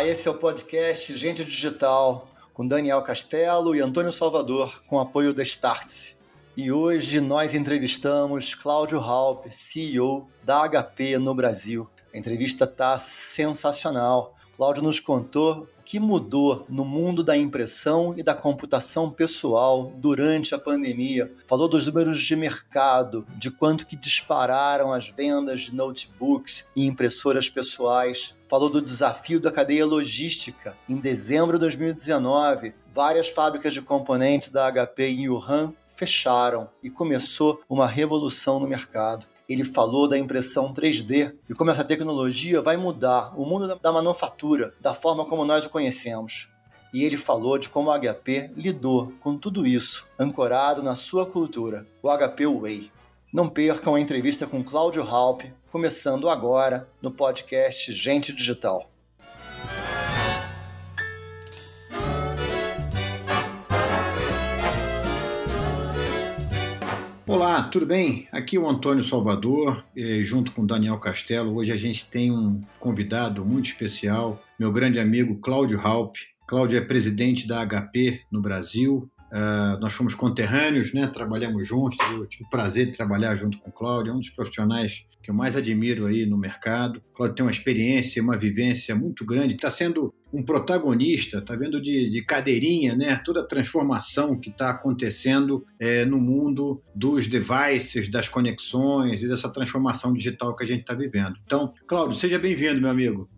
Olá, esse é o podcast Gente Digital, com Daniel Castelo e Antônio Salvador, com apoio da Startse. E hoje nós entrevistamos Cláudio Halp, CEO da HP no Brasil. A entrevista está sensacional. Cláudio nos contou o que mudou no mundo da impressão e da computação pessoal durante a pandemia. Falou dos números de mercado, de quanto que dispararam as vendas de notebooks e impressoras pessoais. Falou do desafio da cadeia logística. Em dezembro de 2019, várias fábricas de componentes da HP em Wuhan fecharam e começou uma revolução no mercado ele falou da impressão 3D e como essa tecnologia vai mudar o mundo da manufatura, da forma como nós o conhecemos. E ele falou de como o HP lidou com tudo isso, ancorado na sua cultura, o HP Way. Não percam a entrevista com Cláudio Halp, começando agora no podcast Gente Digital. Olá, tudo bem? Aqui é o Antônio Salvador, junto com Daniel Castelo. Hoje a gente tem um convidado muito especial, meu grande amigo Cláudio Halp. Cláudio é presidente da HP no Brasil. Uh, nós fomos conterrâneos, né? trabalhamos juntos. Eu tive o prazer de trabalhar junto com o Cláudio, é um dos profissionais que eu mais admiro aí no mercado. O Cláudio tem uma experiência, uma vivência muito grande, está sendo um protagonista, está vendo de, de, cadeirinha, né? Toda a transformação que está acontecendo é, no mundo dos devices, das conexões e dessa transformação digital que a gente está vivendo. Então, Cláudio, seja bem-vindo, meu amigo.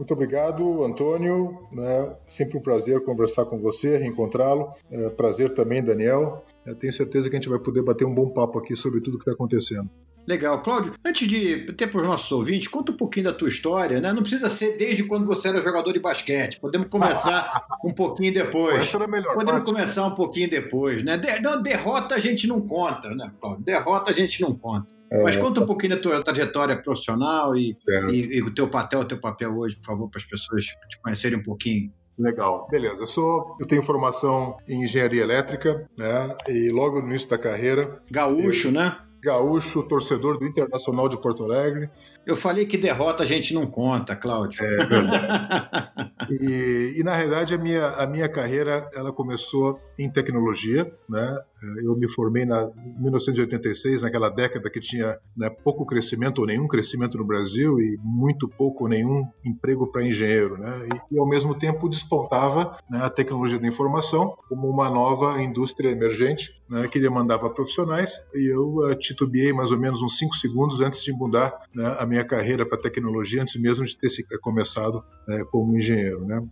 Muito obrigado, Antônio. É sempre um prazer conversar com você, reencontrá-lo. É prazer também, Daniel. Eu tenho certeza que a gente vai poder bater um bom papo aqui sobre tudo que está acontecendo. Legal. Cláudio, antes de ter para os nossos ouvintes, conta um pouquinho da tua história, né? Não precisa ser desde quando você era jogador de basquete. Podemos começar um pouquinho depois. Essa era melhor. Podemos parte, começar um pouquinho depois, né? De, não, derrota a gente não conta, né, Cláudio? Derrota a gente não conta. É, Mas conta um pouquinho da tua trajetória profissional e, e, e, o teu papel, o teu papel hoje, por favor, para as pessoas te conhecerem um pouquinho. Legal, beleza. Eu sou, eu tenho formação em engenharia elétrica, né? E logo no início da carreira, gaúcho, eu... né? Gaúcho, torcedor do Internacional de Porto Alegre. Eu falei que derrota a gente não conta, Cláudio. É verdade. e, e, na realidade a minha, a minha carreira ela começou em tecnologia, né? Eu me formei na 1986, naquela década que tinha né, pouco crescimento ou nenhum crescimento no Brasil e muito pouco ou nenhum emprego para engenheiro, né? E, e, ao mesmo tempo despontava né, a tecnologia da informação como uma nova indústria emergente né, que demandava profissionais e eu uh, titubeei mais ou menos uns cinco segundos antes de mudar né, a minha carreira para tecnologia, antes mesmo de ter começado né, como engenheiro, né?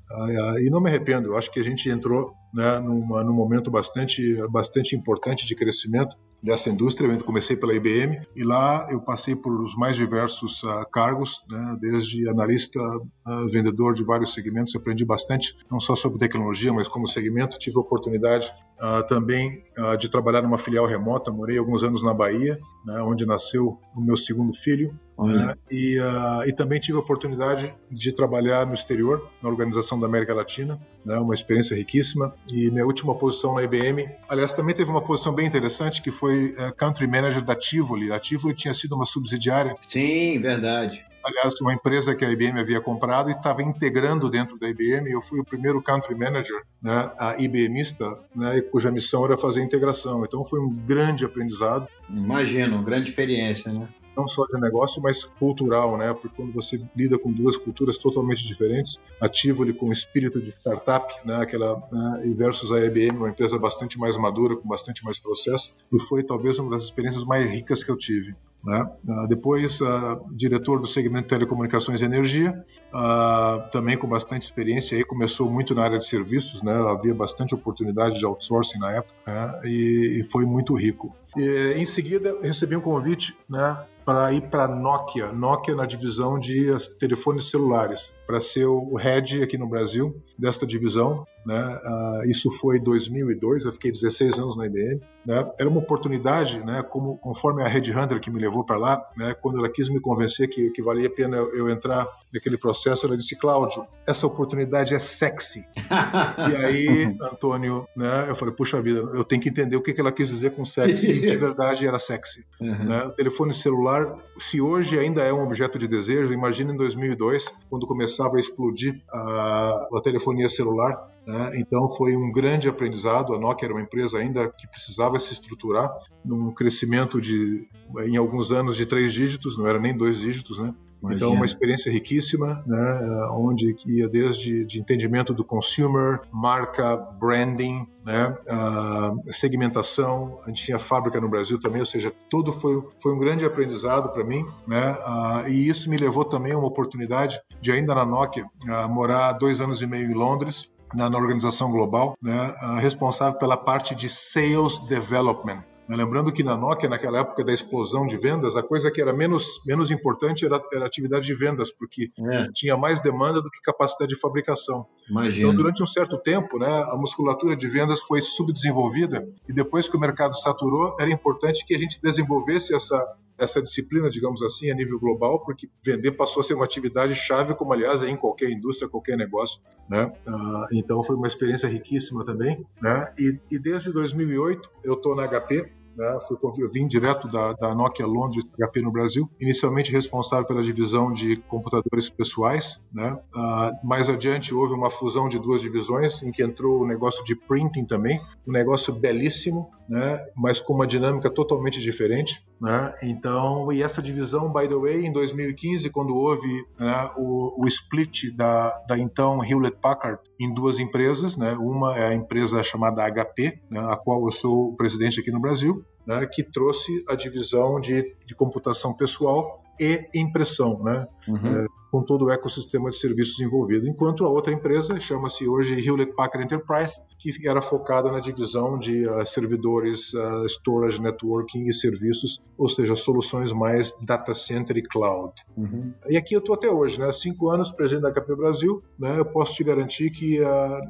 E não me arrependo. Eu acho que a gente entrou né, numa, num momento bastante, bastante importante de crescimento dessa indústria. Eu comecei pela IBM e lá eu passei por os mais diversos uh, cargos, né, desde analista, uh, vendedor de vários segmentos. Aprendi bastante, não só sobre tecnologia, mas como segmento. Tive a oportunidade uh, também de trabalhar numa filial remota. Morei alguns anos na Bahia, né, onde nasceu o meu segundo filho. Né, e, e também tive a oportunidade de trabalhar no exterior, na Organização da América Latina, né, uma experiência riquíssima. E minha última posição na IBM, aliás, também teve uma posição bem interessante, que foi uh, Country Manager da Tivoli. A Tivoli tinha sido uma subsidiária. Sim, verdade. Aliás, uma empresa que a IBM havia comprado e estava integrando dentro da IBM. Eu fui o primeiro Country Manager, né, a IBMista, né, cuja missão era fazer a integração. Então foi um grande aprendizado. Imagino, grande experiência, né? Não só de negócio, mas cultural, né? Porque quando você lida com duas culturas totalmente diferentes, a Tivoli com o espírito de startup, né? Aquela né? versus a IBM, uma empresa bastante mais madura, com bastante mais processo, e foi talvez uma das experiências mais ricas que eu tive. Né? Uh, depois, uh, diretor do segmento telecomunicações e energia, uh, também com bastante experiência, aí começou muito na área de serviços, né? havia bastante oportunidade de outsourcing na época né? e, e, foi muito rico. E, em seguida, recebi um convite né, para ir para Nokia, Nokia na divisão de telefones celulares, para ser o head aqui no Brasil desta divisão, né? Uh, isso foi 2002, eu fiquei 16 anos na IBM. Né? Era uma oportunidade, né? Como conforme a Red Hunter que me levou para lá, né? Quando ela quis me convencer que, que valia a pena eu, eu entrar naquele processo, ela disse: Cláudio, essa oportunidade é sexy. e aí, Antônio, né? Eu falei: puxa vida, eu tenho que entender o que, que ela quis dizer com sexy. E de verdade era sexy. Uhum. Né? O telefone celular, se hoje ainda é um objeto de desejo, imagina em 2002, quando começava a explodir a, a telefonia celular. Né? Então foi um grande aprendizado. A Nokia era uma empresa ainda que precisava se estruturar num crescimento de, em alguns anos, de três dígitos, não era nem dois dígitos, né? Imagina. Então, uma experiência riquíssima, né, onde ia desde de entendimento do consumer, marca, branding, né, uh, segmentação. A gente tinha fábrica no Brasil também, ou seja, todo foi, foi um grande aprendizado para mim, né, uh, e isso me levou também a uma oportunidade de ainda na Nokia uh, morar dois anos e meio em Londres, na, na organização global, né, responsável pela parte de sales development. Lembrando que na Nokia, naquela época da explosão de vendas, a coisa que era menos, menos importante era, era a atividade de vendas, porque é. tinha mais demanda do que capacidade de fabricação. Imagina. Então, durante um certo tempo, né, a musculatura de vendas foi subdesenvolvida e depois que o mercado saturou, era importante que a gente desenvolvesse essa, essa disciplina, digamos assim, a nível global, porque vender passou a ser uma atividade chave, como aliás é em qualquer indústria, qualquer negócio, né? Ah, então foi uma experiência riquíssima também, né? E, e desde 2008 eu estou na HP, né? Eu vim direto da, da Nokia Londres, HP no Brasil, inicialmente responsável pela divisão de computadores pessoais. Né? Uh, mais adiante houve uma fusão de duas divisões, em que entrou o negócio de printing também, um negócio belíssimo, né? mas com uma dinâmica totalmente diferente. Né? Então, e essa divisão, by the way, em 2015, quando houve né, o, o, split da, da então Hewlett Packard em duas empresas, né? uma é a empresa chamada HP, né, a qual eu sou o presidente aqui no Brasil, né, que trouxe a divisão de, de computação pessoal e impressão, né? Uhum. É, com todo o ecossistema de serviços envolvido. Enquanto a outra empresa chama-se hoje Hewlett Packard Enterprise, que era focada na divisão de uh, servidores, uh, storage, networking e serviços, ou seja, soluções mais data center e cloud. Uhum. E aqui eu estou até hoje, né? Cinco anos presidente da HP Brasil, né? Eu posso te garantir que uh,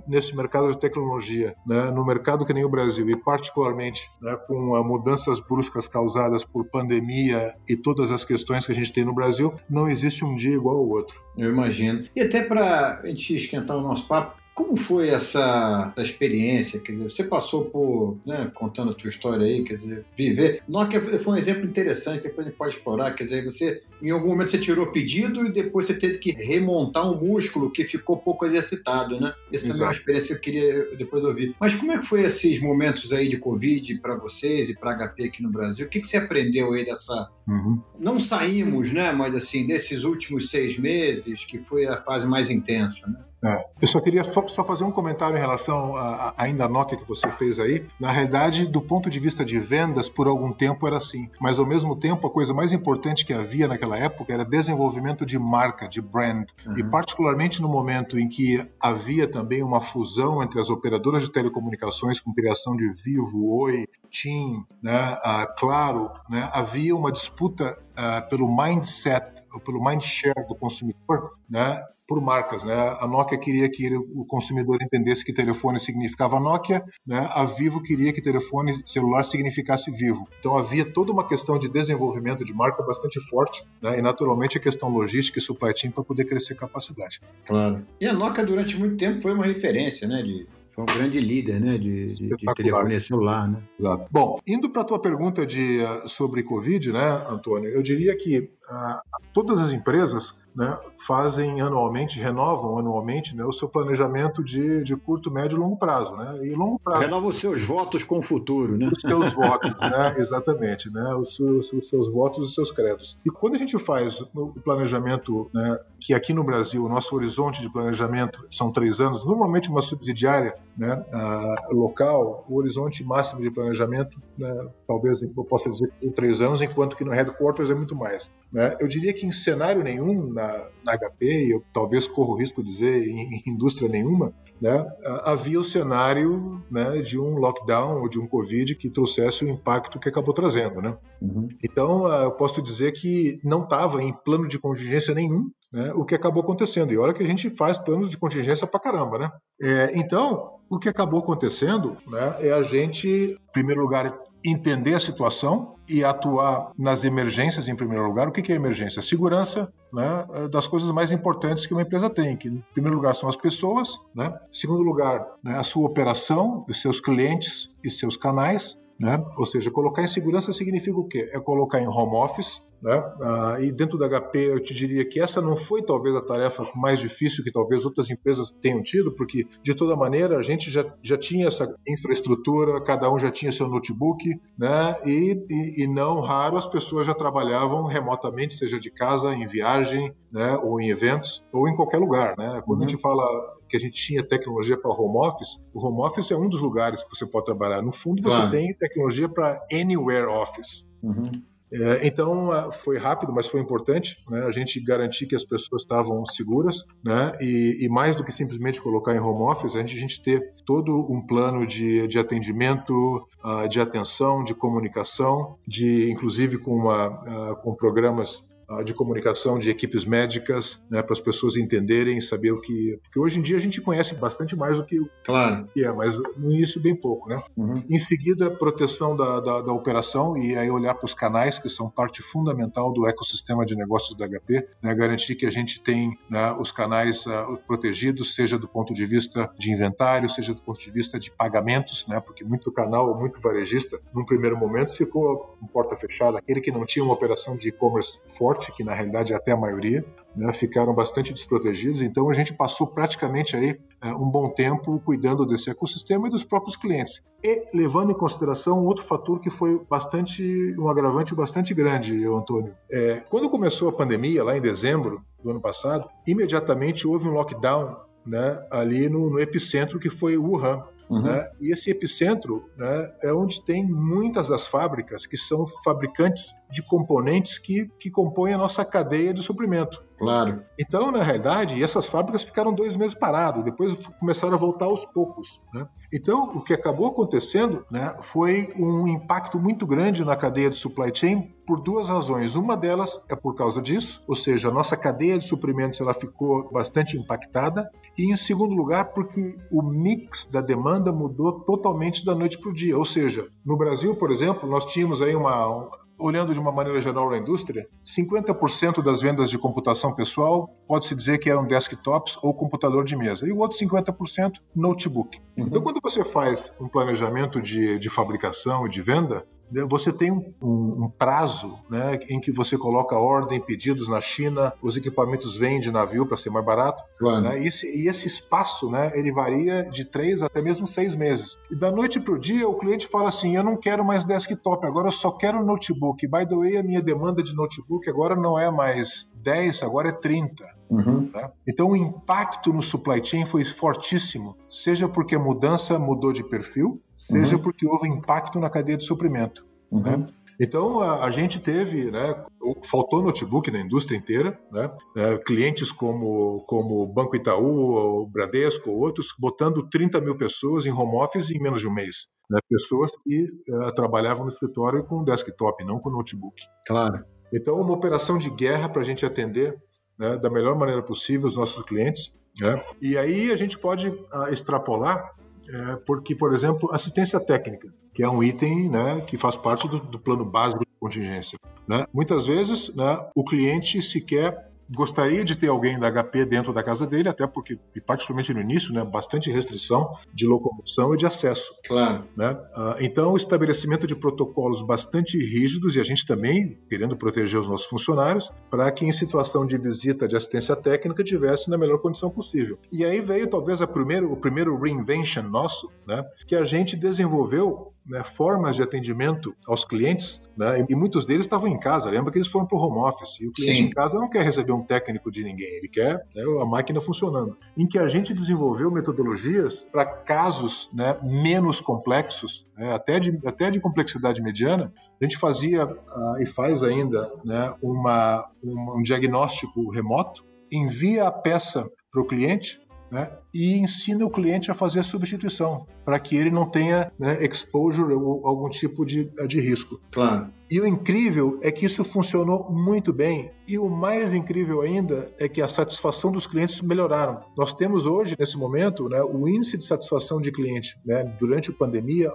nesse mercado de tecnologia, né? No mercado que nem o Brasil e particularmente, né? Com mudanças bruscas causadas por pandemia e todas as questões que a gente tem no Brasil, não existe um dia igual outro. Eu imagino. E até para a gente esquentar o nosso papo, como foi essa, essa, experiência? Quer dizer, você passou por, né, contando a tua história aí, quer dizer, viver. Nokia foi um exemplo interessante, depois a gente pode explorar. Quer dizer, você, em algum momento você tirou pedido e depois você teve que remontar um músculo que ficou pouco exercitado, né? Essa também é uma experiência que eu queria depois ouvir. Mas como é que foi esses momentos aí de Covid para vocês e para HP aqui no Brasil? O que, que você aprendeu aí dessa... Uhum. Não saímos, né? Mas assim, desses últimos seis meses, que foi a fase mais intensa, né? É. Eu só queria só, só, fazer um comentário em relação a, a, ainda a Nokia que você fez aí. Na realidade, do ponto de vista de vendas, por algum tempo era assim. Mas ao mesmo tempo, a coisa mais importante que havia naquela época era desenvolvimento de marca, de brand. Uhum. E particularmente no momento em que havia também uma fusão entre as operadoras de telecomunicações com criação de Vivo, Oi, TIM, né, Claro, né, havia uma disputa uh, pelo mindset, pelo mindshare do consumidor, né, por marcas. Né? A Nokia queria que o consumidor entendesse que telefone significava Nokia, né? a Vivo queria que telefone celular significasse Vivo. Então havia toda uma questão de desenvolvimento de marca bastante forte né? e naturalmente a questão logística e supply chain para poder crescer capacidade. Claro. E a Nokia durante muito tempo foi uma referência né? de foi um grande líder né, de, de, de telefonia celular. Né? Exato. Bom, indo para a tua pergunta de, eh, sobre Covid, né, Antônio, eu diria que todas as empresas né, fazem anualmente, renovam anualmente né, o seu planejamento de, de curto, médio e longo prazo. Né? E longo prazo. Renova os seus votos com o futuro, né? Os seus votos, né? Exatamente, né? Os seus, os seus votos e os seus credos. E quando a gente faz o planejamento, né, que aqui no Brasil, o nosso horizonte de planejamento são três anos, normalmente uma subsidiária né, local, o horizonte máximo de planejamento, né, talvez eu possa dizer três anos, enquanto que no headquarters é muito mais. Né? Eu diria que em cenário nenhum na, na HP, eu talvez corro o risco de dizer em, em indústria nenhuma, né, havia o cenário né, de um lockdown ou de um Covid que trouxesse o impacto que acabou trazendo. Né? Uhum. Então, eu posso dizer que não estava em plano de contingência nenhum né, o que acabou acontecendo. E olha que a gente faz planos de contingência para caramba, né? É, então, o que acabou acontecendo né, é a gente, em primeiro lugar, entender a situação e atuar nas emergências em primeiro lugar. O que é emergência? Segurança né, das coisas mais importantes que uma empresa tem, que em primeiro lugar são as pessoas, né? em segundo lugar né, a sua operação, os seus clientes e seus canais, né? ou seja, colocar em segurança significa o quê? É colocar em home office, né? Ah, e dentro da HP, eu te diria que essa não foi talvez a tarefa mais difícil que talvez outras empresas tenham tido, porque de toda maneira a gente já, já tinha essa infraestrutura, cada um já tinha seu notebook, né? E, e, e não raro as pessoas já trabalhavam remotamente, seja de casa, em viagem, né? Ou em eventos, ou em qualquer lugar, né? Quando uhum. a gente fala que a gente tinha tecnologia para home office, o home office é um dos lugares que você pode trabalhar. No fundo, você claro. tem tecnologia para anywhere office. Uhum. É, então foi rápido, mas foi importante né, a gente garantir que as pessoas estavam seguras, né, e, e, mais do que simplesmente colocar em home office, a gente, a gente ter todo um plano de, de atendimento, uh, de atenção, de comunicação, de inclusive com, uma, uh, com programas de comunicação de equipes médicas, né, para as pessoas entenderem, saber o que. Porque hoje em dia a gente conhece bastante mais do que, claro. que é, mas no início bem pouco, né? Uhum. Em seguida, proteção da, da, da, operação e aí olhar para os canais, que são parte fundamental do ecossistema de negócios da HP, né, garantir que a gente tem né, os canais uh, protegidos, seja do ponto de vista de inventário, seja do ponto de vista de pagamentos, né, porque muito canal, muito varejista, num primeiro momento ficou com porta fechada, aquele que não tinha uma operação de e-commerce forte que na realidade é até a maioria, né, ficaram bastante desprotegidos. Então a gente passou praticamente aí é, um bom tempo cuidando desse ecossistema e dos próprios clientes. E levando em consideração outro fator que foi bastante um agravante bastante grande, Antônio. É, quando começou a pandemia lá em dezembro do ano passado, imediatamente houve um lockdown né, ali no, no epicentro que foi Wuhan. Uhum. Né? E esse epicentro né, é onde tem muitas das fábricas que são fabricantes de componentes que, que compõem a nossa cadeia de suprimento. Claro. Então, na realidade, essas fábricas ficaram dois meses paradas, depois começaram a voltar aos poucos. Né? Então, o que acabou acontecendo né, foi um impacto muito grande na cadeia de supply chain por duas razões. Uma delas é por causa disso, ou seja, a nossa cadeia de suprimentos ela ficou bastante impactada. E, em segundo lugar, porque o mix da demanda mudou totalmente da noite para o dia. Ou seja, no Brasil, por exemplo, nós tínhamos aí uma olhando de uma maneira geral a indústria, 50% das vendas de computação pessoal pode-se dizer que eram desktops ou computador de mesa, e o outro 50% notebook. Uhum. Então, quando você faz um planejamento de, de fabricação e de venda, você tem um, um, um, prazo né, em que você coloca ordem, pedidos na China, os equipamentos vêm de navio para ser mais barato. Claro. Né, e, esse, e, esse, espaço né, ele varia de três até mesmo seis meses. E da noite para o dia, o cliente fala assim: Eu não quero mais desktop, agora eu só quero notebook. By the way, a minha demanda de notebook agora não é mais 10, agora é 30. Uhum. Né? Então o impacto no supply chain foi fortíssimo, seja porque a mudança mudou de perfil, seja uhum. porque houve impacto na cadeia de suprimento. Uhum. Né? Então a, a, gente teve, né, faltou notebook na indústria inteira, né, é, clientes como como Banco Itaú, o Bradesco, outros, botando 30 mil pessoas em home office em menos de um mês. Né, pessoas que uh, trabalhavam no escritório com desktop, não com notebook. Claro. Então uma operação de guerra para a gente atender né, da melhor maneira possível os nossos clientes. Né? E aí a gente pode uh, extrapolar é, porque, por exemplo, assistência técnica, que é um item né, que faz parte do, do plano básico de contingência. Né? Muitas vezes né, o cliente sequer gostaria de ter alguém da HP dentro da casa dele, até porque, e particularmente no início, né, bastante restrição de locomoção e de acesso. Claro. Né? Ah, então, o estabelecimento de protocolos bastante rígidos e a gente também querendo proteger os nossos funcionários para que em situação de visita de assistência técnica tivesse na melhor condição possível. E aí veio talvez a primeiro, o primeiro reinvention nosso, né, que a gente desenvolveu né, formas de atendimento aos clientes, né, e muitos deles estavam em casa. Lembra que eles foram para o home office. E o cliente Sim. em casa não quer receber um técnico de ninguém, ele quer né, a máquina funcionando. Em que a gente desenvolveu metodologias para casos né, menos complexos, né, até, de, até de complexidade mediana. A gente fazia uh, e faz ainda né, uma, uma, um diagnóstico remoto, envia a peça para o cliente né, e ensina o cliente a fazer a substituição, para que ele não tenha né, exposure ou algum tipo de, de risco. Claro. E o incrível é que isso funcionou muito bem. E o mais incrível ainda é que a satisfação dos clientes melhoraram. Nós temos hoje, nesse momento, né, o índice de satisfação de cliente né, durante a pandemia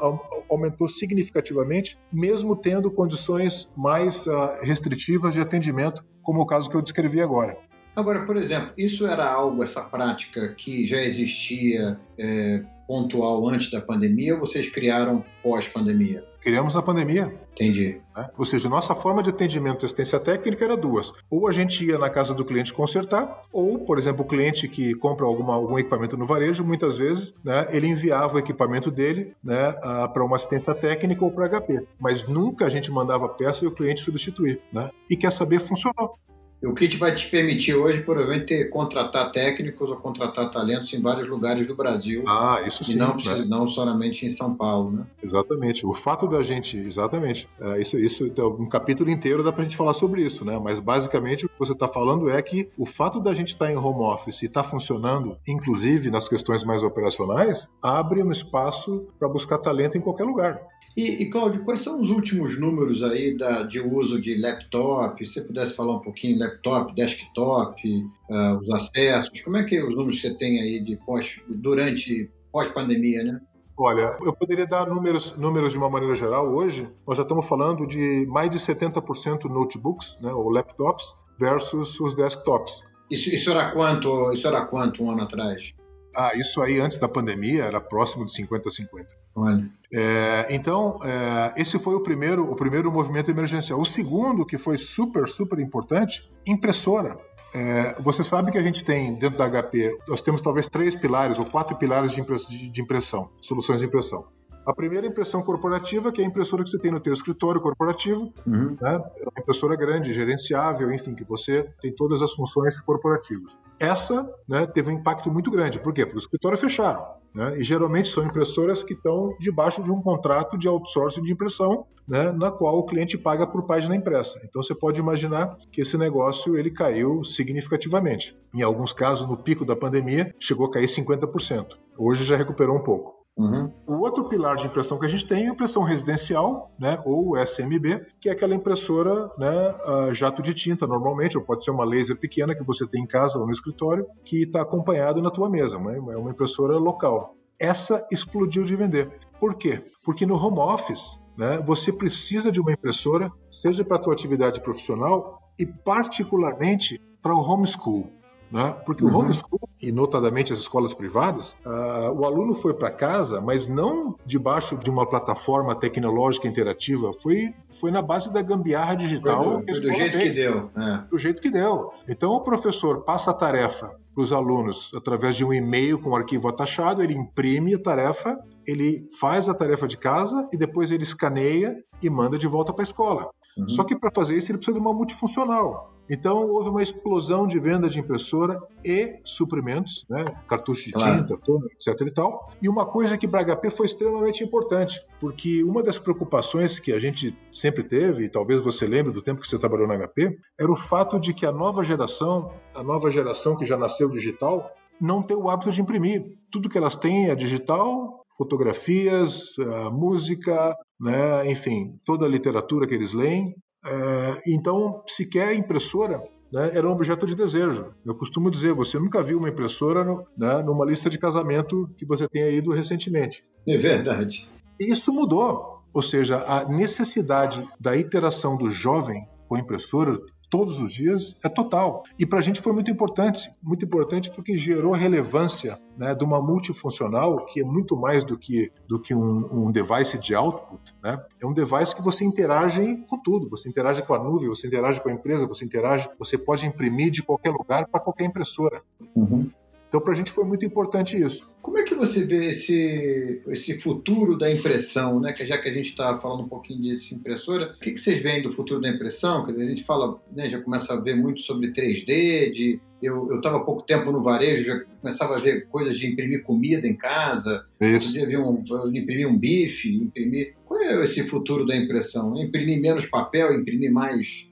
aumentou significativamente, mesmo tendo condições mais uh, restritivas de atendimento, como o caso que eu descrevi agora. Agora, por exemplo, isso era algo, essa prática que já existia é, pontual antes da pandemia ou vocês criaram pós-pandemia? Criamos na pandemia. Entendi. Né? Ou seja, nossa forma de atendimento e assistência técnica era duas. Ou a gente ia na casa do cliente consertar, ou, por exemplo, o cliente que compra alguma, algum equipamento no varejo, muitas vezes, né, ele enviava o equipamento dele né, para uma assistência técnica ou para HP. Mas nunca a gente mandava peça e o cliente substituir. Né? E quer saber, funcionou. O kit vai te permitir hoje, provavelmente, ter, contratar técnicos ou contratar talentos em vários lugares do Brasil. Ah, isso sim. E não, né? não somente em São Paulo, né? Exatamente. O fato da gente, exatamente. É, isso, isso, um capítulo inteiro dá para a gente falar sobre isso, né? Mas basicamente o que você está falando é que o fato da gente estar tá em home office e estar tá funcionando, inclusive nas questões mais operacionais, abre um espaço para buscar talento em qualquer lugar. E, e Cláudio, quais são os últimos números aí da, de uso de laptop? Se você pudesse falar um pouquinho, laptop, desktop, uh, os acessos, como é que é os números que você tem aí de pós, durante pós-pandemia, né? Olha, eu poderia dar números, números de uma maneira geral. Hoje, nós já estamos falando de mais de 70% notebooks, né, ou laptops, versus os desktops. Isso, isso, era quanto, isso era quanto um ano atrás? Ah, isso aí antes da pandemia era próximo de 50 a 50. Olha. É, então, é, esse foi o primeiro, o primeiro movimento emergencial. O segundo, que foi super, super importante, impressora. É, você sabe que a gente tem dentro da HP, nós temos talvez três pilares ou quatro pilares de impressão, soluções de impressão. A primeira é impressão corporativa, que é a impressora que você tem no teu escritório corporativo, uhum. né? É uma impressora grande, gerenciável, enfim, que você tem todas as funções corporativas. Essa né, teve um impacto muito grande. Por quê? Porque os escritórios fecharam. Né? E geralmente são impressoras que estão debaixo de um contrato de outsourcing de impressão, né? na qual o cliente paga por página impressa. Então você pode imaginar que esse negócio ele caiu significativamente. Em alguns casos, no pico da pandemia, chegou a cair 50%. Hoje já recuperou um pouco. Uhum. O outro pilar de impressão que a gente tem é a impressão residencial, né, ou SMB, que é aquela impressora né, jato de tinta, normalmente, ou pode ser uma laser pequena que você tem em casa ou no escritório, que está acompanhado na tua mesa, né, é uma impressora local. Essa explodiu de vender. Por quê? Porque no home office, né, você precisa de uma impressora, seja para a tua atividade profissional e particularmente para o homeschool. Né? Porque uhum. o homeschool, e notadamente as escolas privadas, uh, o aluno foi para casa, mas não debaixo de uma plataforma tecnológica interativa, foi, foi na base da gambiarra digital. Foi do, do jeito fez. que deu. É. Do jeito que deu. Então o professor passa a tarefa para os alunos através de um e-mail com o arquivo atachado, ele imprime a tarefa, ele faz a tarefa de casa e depois ele escaneia e manda de volta para a escola. Uhum. Só que para fazer isso ele precisa de uma multifuncional. Então houve uma explosão de venda de impressora e suprimentos, né? cartucho de claro. tinta, toner, etc. e tal. E uma coisa que para HP foi extremamente importante, porque uma das preocupações que a gente sempre teve, e talvez você lembre do tempo que você trabalhou na HP, era o fato de que a nova geração, a nova geração que já nasceu digital, não tem o hábito de imprimir. Tudo que elas têm é digital, fotografias, música, né, enfim, toda a literatura que eles leem é, então, sequer impressora né, era um objeto de desejo. Eu costumo dizer, você nunca viu uma impressora no, né, numa lista de casamento que você tenha ido recentemente. É verdade. Isso mudou. Ou seja, a necessidade da interação do jovem com a impressora todos os dias é total. E para a gente foi muito importante, muito importante porque gerou relevância né, de uma multifuncional que é muito mais do que, do que um, um device de output. Né? É um device que você interage com tudo. Você interage com a nuvem, você interage com a empresa, você interage, você pode imprimir de qualquer lugar para qualquer impressora. Uhum. Então, para a gente foi muito importante isso. Como é que você vê esse, esse futuro da impressão, né? Que já que a gente está falando um pouquinho disso impressora, o que, que vocês veem do futuro da impressão? Quer dizer, a gente fala, né, já começa a ver muito sobre 3D, de eu estava há pouco tempo no varejo, já começava a ver coisas de imprimir comida em casa. Isso. Podia um, imprimir um bife, imprimir. Qual é esse futuro da impressão? Imprimir menos papel, imprimir mais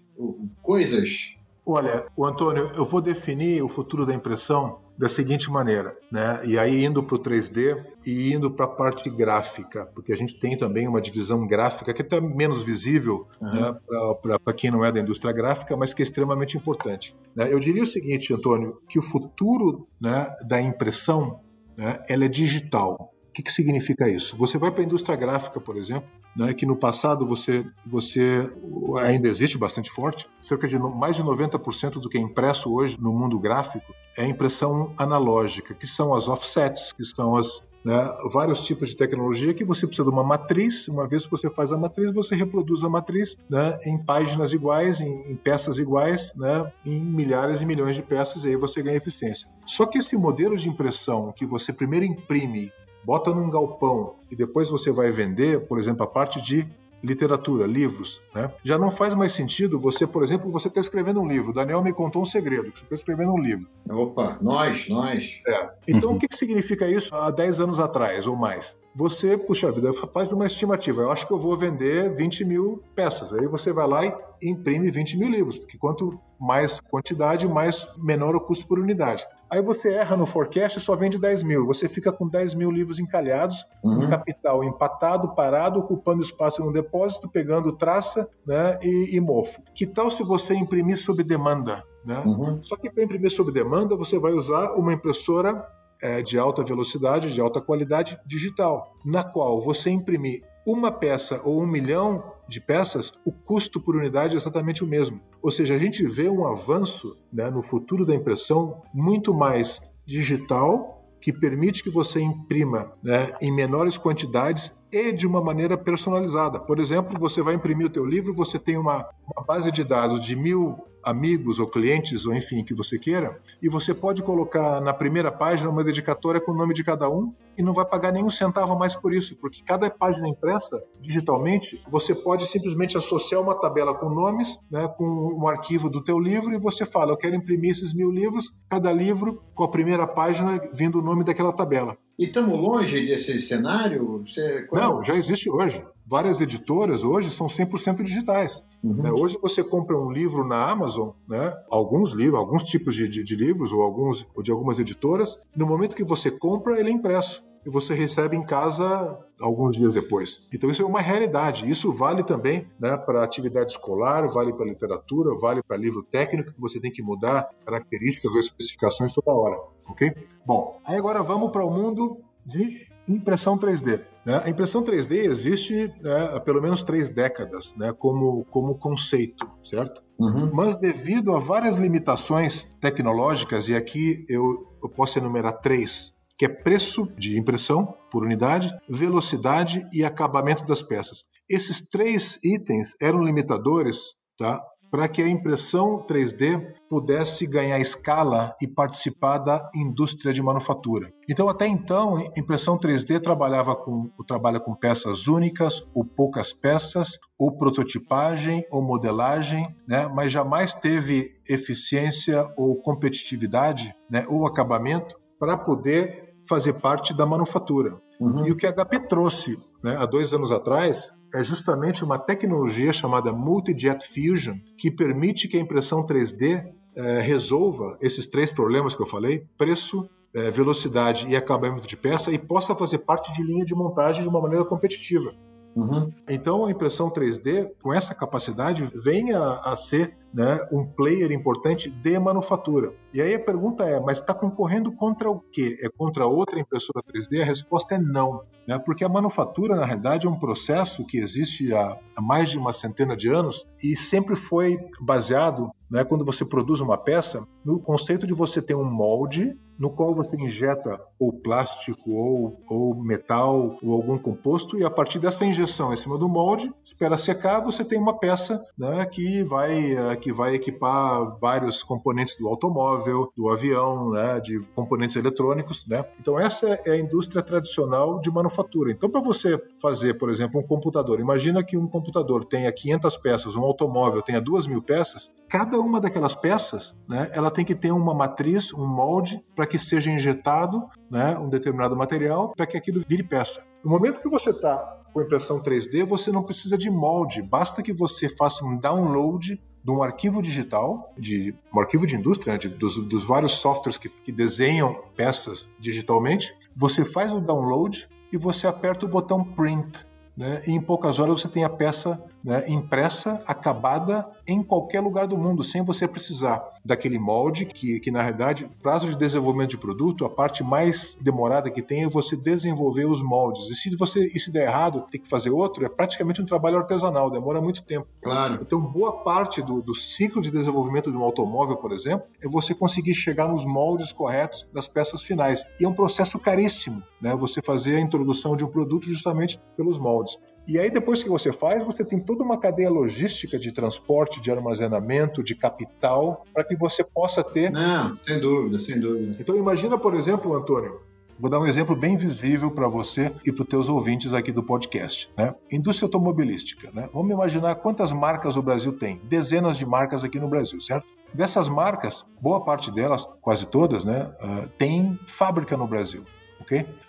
coisas Olha, o Antônio, eu vou definir o futuro da impressão da seguinte maneira, né? E aí indo para o 3D e indo para a parte gráfica, porque a gente tem também uma divisão gráfica que é até menos visível uhum. né, para quem não é da indústria gráfica, mas que é extremamente importante. Né? Eu diria o seguinte, Antônio, que o futuro né, da impressão né, ela é digital. O que, que significa isso? Você vai para a indústria gráfica, por exemplo, né, que no passado você, você ainda existe bastante forte, cerca de mais de 90% do que é impresso hoje no mundo gráfico é impressão analógica, que são as offsets, que são as né, vários tipos de tecnologia que você precisa de uma matriz. Uma vez que você faz a matriz, você reproduz a matriz né, em páginas iguais, em, em peças iguais, né, em milhares e milhões de peças, e aí você ganha eficiência. Só que esse modelo de impressão que você primeiro imprime bota num galpão e depois você vai vender, por exemplo, a parte de literatura, livros, né? Já não faz mais sentido você, por exemplo, você está escrevendo um livro. O Daniel me contou um segredo, que você está escrevendo um livro. Opa, nós, nós. É. Então, o que, que significa isso há 10 anos atrás ou mais? Você, puxa vida, faz uma estimativa. Eu acho que eu vou vender 20 mil peças. Aí você vai lá e imprime 20 mil livros, porque quanto mais quantidade, mais menor o custo por unidade. Aí você erra no forecast e só vende 10 mil. Você fica com 10 mil livros encalhados, uhum. um capital empatado, parado, ocupando espaço no depósito, pegando traça né, e, e mofo. Que tal se você imprimir sob demanda? Né? Uhum. Só que para imprimir sob demanda, você vai usar uma impressora é, de alta velocidade, de alta qualidade digital, na qual você imprimir uma peça ou um milhão de peças, o custo por unidade é exatamente o mesmo. Ou seja, a gente vê um avanço né, no futuro da impressão muito mais digital, que permite que você imprima né, em menores quantidades e de uma maneira personalizada. Por exemplo, você vai imprimir o teu livro, você tem uma, uma base de dados de mil amigos ou clientes, ou enfim, que você queira, e você pode colocar na primeira página uma dedicatória com o nome de cada um e não vai pagar nenhum centavo mais por isso, porque cada página impressa digitalmente, você pode simplesmente associar uma tabela com nomes, né, com um arquivo do teu livro e você fala, eu quero imprimir esses mil livros, cada livro com a primeira página vindo o nome daquela tabela. E estamos longe desse cenário? Você... Não, já existe hoje várias editoras hoje são 100% digitais. Uhum. Né? Hoje você compra um livro na Amazon, né? alguns livros, alguns tipos de, de, de, livros ou alguns ou de algumas editoras, no momento que você compra, ele é impresso e você recebe em casa alguns dias depois. Então isso é uma realidade. Isso vale também né, para atividade escolar, vale para literatura, vale para livro técnico que você tem que mudar características ou especificações toda hora, ok? Bom, aí agora vamos para o mundo de impressão 3D. Né? A impressão 3D existe né, há pelo menos três décadas né, como, como conceito, certo? Uhum. Mas devido a várias limitações tecnológicas, e aqui eu, eu posso enumerar três, que é preço de impressão por unidade, velocidade e acabamento das peças. Esses três itens eram limitadores tá, para que a impressão 3D pudesse ganhar escala e participar da indústria de manufatura. Então, até então, a impressão 3D trabalhava com, trabalha com peças únicas ou poucas peças, ou prototipagem ou modelagem, né? mas jamais teve eficiência ou competitividade né? ou acabamento para poder fazer parte da manufatura. Uhum. E o que a HP trouxe né, há dois anos atrás é justamente uma tecnologia chamada Multijet Fusion, que permite que a impressão 3D é, resolva esses três problemas que eu falei: preço, é, velocidade e acabamento de peça, e possa fazer parte de linha de montagem de uma maneira competitiva. Uhum. Então, a impressão 3D, com essa capacidade, vem a, a ser né, um player importante de manufatura. E aí a pergunta é, mas está concorrendo contra o quê? É contra outra impressora 3D? A resposta é não, né, porque a manufatura, na realidade, é um processo que existe há, há mais de uma centena de anos e sempre foi baseado, né, quando você produz uma peça, no conceito de você ter um molde no qual você injeta ou plástico ou, ou metal ou algum composto e a partir dessa injeção em cima do molde, espera secar, você tem uma peça né, que vai eh, que vai equipar vários componentes do automóvel, do avião, né, de componentes eletrônicos, né? Então essa é a indústria tradicional de manufatura. Então para você fazer, por exemplo, um computador, imagina que um computador tenha 500 peças, um automóvel tenha 2 mil peças, cada uma daquelas peças, né, ela tem que ter uma matriz, um molde para que seja injetado, né, um determinado material para que aquilo vire peça. No momento que você está com impressão 3D, você não precisa de molde, basta que você faça um download de um arquivo digital, de um arquivo de indústria, né, de, dos, dos, vários softwares que, que desenham peças digitalmente. Você faz o download e você aperta o botão print. Né? E em poucas horas você tem a peça né, impressa, acabada em qualquer lugar do mundo, sem você precisar daquele molde, que, que na realidade, prazo de desenvolvimento de produto, a parte mais demorada que tem é você desenvolver os moldes. E se você e se der errado, tem que fazer outro, é praticamente um trabalho artesanal, demora muito tempo. Claro. Então, boa parte do, do ciclo de desenvolvimento de um automóvel, por exemplo, é você conseguir chegar nos moldes corretos das peças finais. E é um processo caríssimo, né? Você fazer a introdução de um produto justamente pelos moldes. E aí, depois que você faz, você tem toda uma cadeia logística de transporte, de armazenamento, de capital, para que você possa ter. Não, sem dúvida, sem dúvida. Então, imagina, por exemplo, Antônio, Vou dar um exemplo bem visível para você e para os teus ouvintes aqui do podcast. Né? Indústria automobilística. Né? Vamos imaginar quantas marcas o Brasil tem. Dezenas de marcas aqui no Brasil, certo? Dessas marcas, boa parte delas, quase todas, né, uh, tem fábrica no Brasil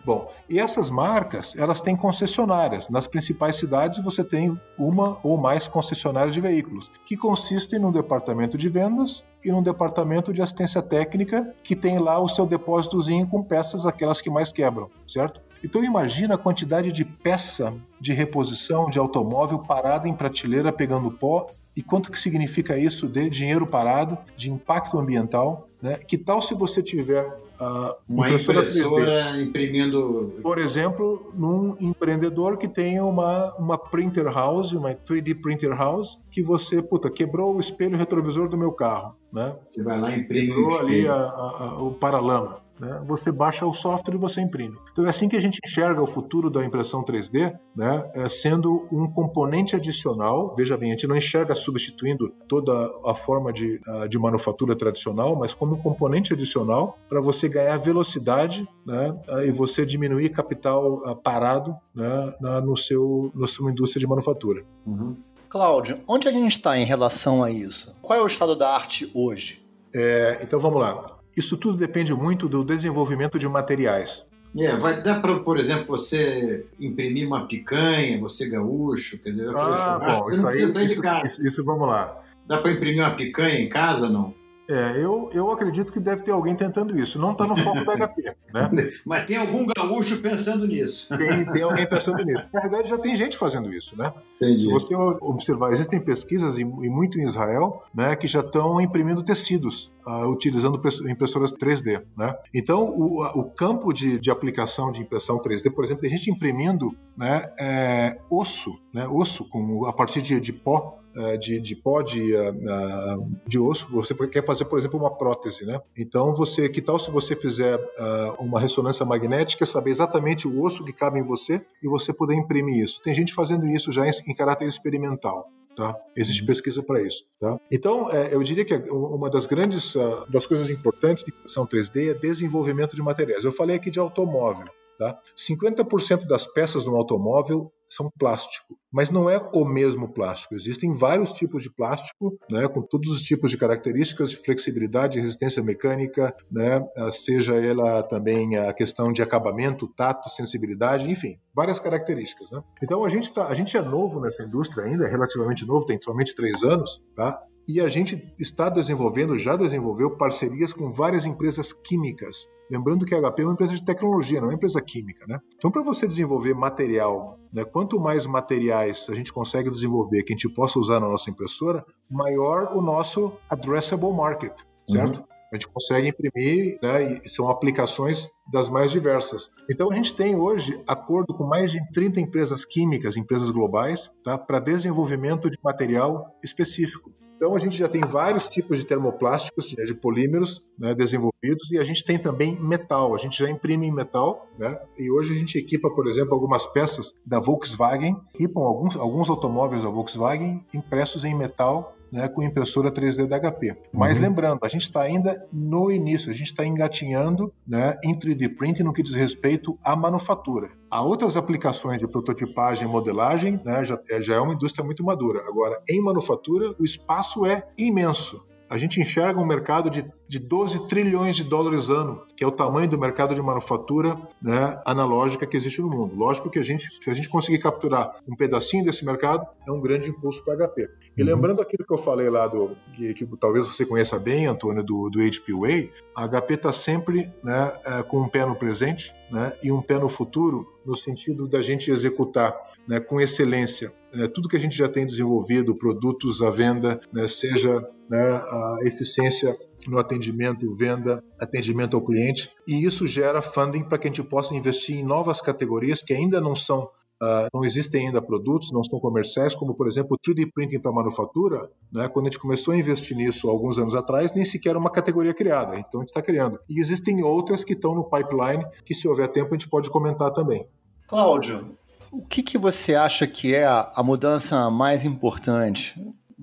Bom, e essas marcas, elas têm concessionárias. Nas principais cidades você tem uma ou mais concessionárias de veículos, que consistem num departamento de vendas e num departamento de assistência técnica que tem lá o seu depósitozinho com peças, aquelas que mais quebram, certo? Então imagina a quantidade de peça de reposição de automóvel parada em prateleira pegando pó e quanto que significa isso de dinheiro parado, de impacto ambiental. Né? Que tal se você tiver uh, uma impressora, impressora imprimindo. Por exemplo, num empreendedor que tem uma, uma printer house, uma 3D printer house, que você, puta, quebrou o espelho retrovisor do meu carro. Né? Você vai lá e imprime quebrou o ali a, a, a, o paralama. Né? Você baixa o software e você imprime. Então é assim que a gente enxerga o futuro da impressão 3D, né? É sendo um componente adicional. Veja bem, a gente não enxerga substituindo toda a forma de, de manufatura tradicional, mas como um componente adicional para você ganhar velocidade né? e você diminuir capital ah, parado né? no seu, na sua indústria de manufatura. Uhum. Cláudio, onde a gente está em relação a isso? Qual é o estado da arte hoje? É, então vamos lá. Isso tudo depende muito do desenvolvimento de materiais. É, vai dar para, por exemplo, você imprimir uma picanha, você gaúcho, quer dizer, ah, bom, isso aí, isso, isso, isso, vamos lá. Dá para imprimir uma picanha em casa, não? É, eu, eu acredito que deve ter alguém tentando isso. Não está no foco da HP, né? Mas tem algum gaúcho pensando nisso. Tem, tem alguém pensando nisso. Na verdade, já tem gente fazendo isso, né? Entendi. Se você observar, existem pesquisas, e muito em Israel, né, que já estão imprimindo tecidos. Uh, utilizando impressoras 3D. Né? Então, o, o campo de, de, aplicação de impressão 3D, por exemplo, tem gente imprimindo né, é, osso, né, osso com, a partir de, de pó de, de pó de, é, é, de osso, você quer fazer, por exemplo, uma prótese, né? Então, você, que tal se você fizer uma ressonância magnética, saber exatamente o osso que cabe em você e você poder imprimir isso? Tem gente fazendo isso já em, em caráter experimental. Tá? Existe pesquisa para isso. Tá? Então, é, eu diria que uma das grandes uh, das coisas importantes de impressão 3D é desenvolvimento de materiais. Eu falei aqui de automóvel. Tá? 50% das peças no automóvel são plástico, mas não é o mesmo plástico. Existem vários tipos de plástico, né, com todos os tipos de características de flexibilidade, resistência mecânica, né, seja ela também a questão de acabamento, tato, sensibilidade, enfim, várias características. Né? Então a gente tá, a gente é novo nessa indústria ainda, é relativamente novo, tem somente três anos, tá? E a gente está desenvolvendo, já desenvolveu parcerias com várias empresas químicas. Lembrando que a HP é uma empresa de tecnologia, não é uma empresa química, né? Então, para você desenvolver material, né, quanto mais materiais a gente consegue desenvolver que a gente possa usar na nossa impressora, maior o nosso addressable market, certo? Uhum. A gente consegue imprimir, né, e são aplicações das mais diversas. Então a gente tem hoje acordo com mais de 30 empresas químicas, empresas globais, tá, para desenvolvimento de material específico. Então a gente já tem vários tipos de termoplásticos, de polímeros né, desenvolvidos, e a gente tem também metal. A gente já imprime em metal, né? E hoje a gente equipa, por exemplo, algumas peças da Volkswagen, equipam alguns, alguns automóveis da Volkswagen impressos em metal né, com impressora 3D da HP. Mas uhum. lembrando, a gente está ainda no início, a gente está engatinhando né, em 3D printing no que diz respeito à manufatura. Há outras aplicações de prototipagem e modelagem, né, já, é, já é uma indústria muito madura. Agora, em manufatura, o espaço é imenso. A gente enxerga um mercado de, de 12 trilhões de dólares ano, que é o tamanho do mercado de manufatura né, analógica que existe no mundo. Lógico que a gente, se a gente conseguir capturar um pedacinho desse mercado, é um grande impulso para a HP. E uhum. lembrando aquilo que eu falei lá do que, que, talvez você conheça bem, Antônio, do, do HP Way, a HP está sempre né, é, com um pé no presente né, e um pé no futuro, no sentido da gente executar né, com excelência né, tudo que a gente já tem desenvolvido, produtos à venda, né, seja né, a eficiência no atendimento, venda, atendimento ao cliente, e isso gera funding para que a gente possa investir em novas categorias que ainda não são Uh, não existem ainda produtos, não são comerciais, como por exemplo o 3D printing para manufatura. Né? Quando a gente começou a investir nisso alguns anos atrás, nem sequer uma categoria criada. Então a gente está criando. E existem outras que estão no pipeline, que se houver tempo a gente pode comentar também. Cláudio, o que, que você acha que é a mudança mais importante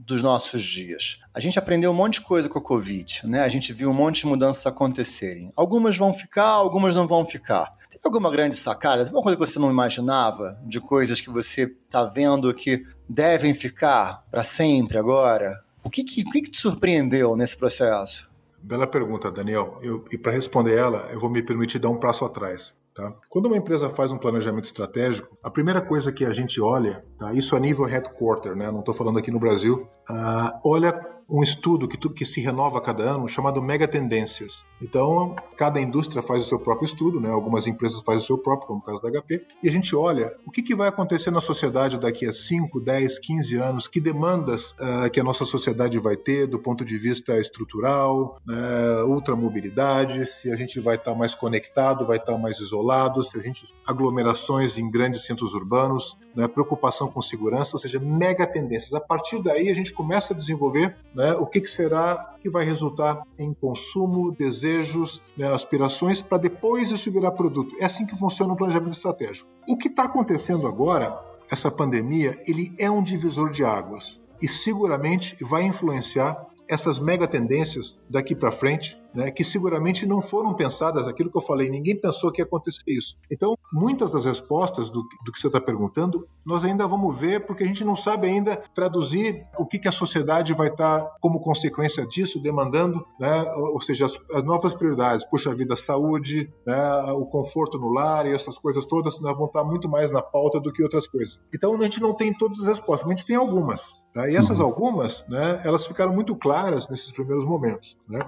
dos nossos dias. A gente aprendeu um monte de coisa com a Covid, né? A gente viu um monte de mudanças acontecerem. Algumas vão ficar, algumas não vão ficar. Teve alguma grande sacada? Teve alguma coisa que você não imaginava? De coisas que você está vendo que devem ficar para sempre agora? O que, que, o que, te surpreendeu nesse processo? Bela pergunta, Daniel. Eu, e para responder ela, eu vou me permitir dar um passo atrás. Tá? Quando uma empresa faz um planejamento estratégico, a primeira coisa que a gente olha, tá? isso a nível headquarter, né? não estou falando aqui no Brasil, uh, olha um estudo que, que se renova a cada ano chamado Mega Tendências. Então, cada indústria faz o seu próprio estudo, né? algumas empresas fazem o seu próprio, como o caso da HP, e a gente olha o que, que vai acontecer na sociedade daqui a 5, 10, 15 anos, que demandas uh, que a nossa sociedade vai ter do ponto de vista estrutural, né? ultramobilidade, se a gente vai estar tá mais conectado, vai estar tá mais isolado, se a gente aglomerações em grandes centros urbanos, né? preocupação com segurança, ou seja, mega tendências. A partir daí a gente começa a desenvolver né, o que, que será que vai resultar em consumo, desejos, né, aspirações, para depois isso virar produto. É assim que funciona o planejamento estratégico. O que está acontecendo agora, essa pandemia, ele é um divisor de águas e seguramente vai influenciar essas mega tendências daqui para frente né, que seguramente não foram pensadas, aquilo que eu falei, ninguém pensou que ia acontecer isso. Então, muitas das respostas do, do que você está perguntando, nós ainda vamos ver, porque a gente não sabe ainda traduzir o que, que a sociedade vai estar, tá, como consequência disso, demandando, né, ou seja, as, as, novas prioridades, puxa vida, saúde, né, o conforto no lar e essas coisas todas né, vão estar tá muito mais na pauta do que outras coisas. Então, a gente não tem todas as respostas, mas a gente tem algumas. Tá? E essas uhum. algumas, né, elas ficaram muito claras nesses primeiros momentos. Né?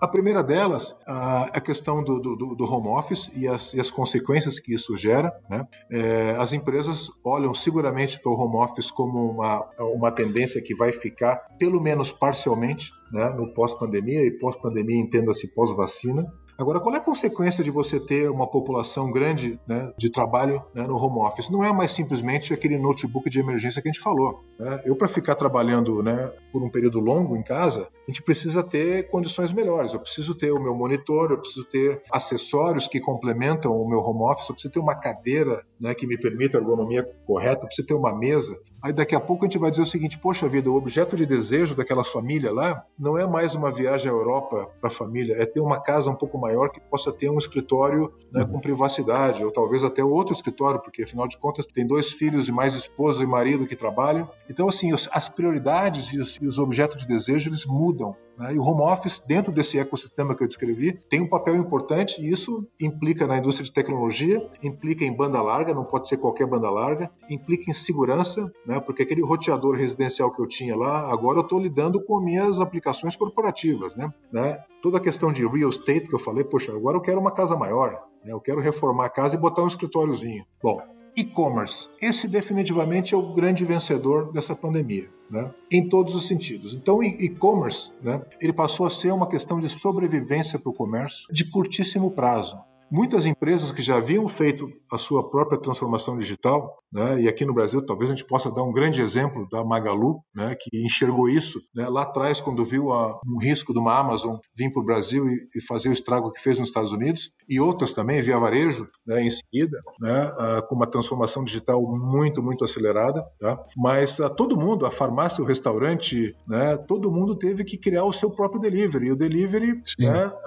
A primeira delas, a questão do, do, do home office e as, e as, consequências que isso gera. Né? É, as empresas olham seguramente para o home office como uma, uma tendência que vai ficar, pelo menos parcialmente, né, no pós-pandemia, e pós-pandemia entenda-se pós-vacina. Agora, qual é a consequência de você ter uma população grande né, de trabalho né, no home office? Não é mais simplesmente aquele notebook de emergência que a gente falou. Né? Eu, para ficar trabalhando né, por um período longo em casa, a gente precisa ter condições melhores. Eu preciso ter o meu monitor, eu preciso ter acessórios que complementam o meu home office, eu preciso ter uma cadeira né, que me permita a ergonomia correta, eu preciso ter uma mesa. Aí daqui a pouco a gente vai dizer o seguinte: poxa vida, o objeto de desejo daquela família lá não é mais uma viagem à Europa para a família, é ter uma casa um pouco maior que possa ter um escritório né, com privacidade, ou talvez até outro escritório, porque afinal de contas tem dois filhos e mais esposa e marido que trabalham. Então, assim, as prioridades e os, e os objetos de desejo eles mudam. Né? E o home office, dentro desse ecossistema que eu descrevi, tem um papel importante e isso implica na indústria de tecnologia, implica em banda larga, não pode ser qualquer banda larga, implica em segurança, né? porque aquele roteador residencial que eu tinha lá, agora eu estou lidando com minhas aplicações corporativas. Né? né? Toda a questão de real estate que eu falei, poxa, agora eu quero uma casa maior, né? eu quero reformar a casa e botar um escritóriozinho. Bom, e-commerce. Esse definitivamente é o grande vencedor dessa pandemia, né? em todos os sentidos. Então, e-commerce, né, ele passou a ser uma questão de sobrevivência para o comércio de curtíssimo prazo. Muitas empresas que já haviam feito a sua própria transformação digital, né, e aqui no Brasil talvez a gente possa dar um grande exemplo da Magalu, né, que enxergou isso né, lá atrás quando viu a, um risco de uma Amazon vir para o Brasil e, e, fazer o estrago que fez nos Estados Unidos, e outras também via varejo né, em seguida, né, uh, com uma transformação digital muito, muito acelerada. Tá? Mas uh, todo mundo, a farmácia, o restaurante, né, todo mundo teve que criar o seu próprio delivery. E o delivery, uh,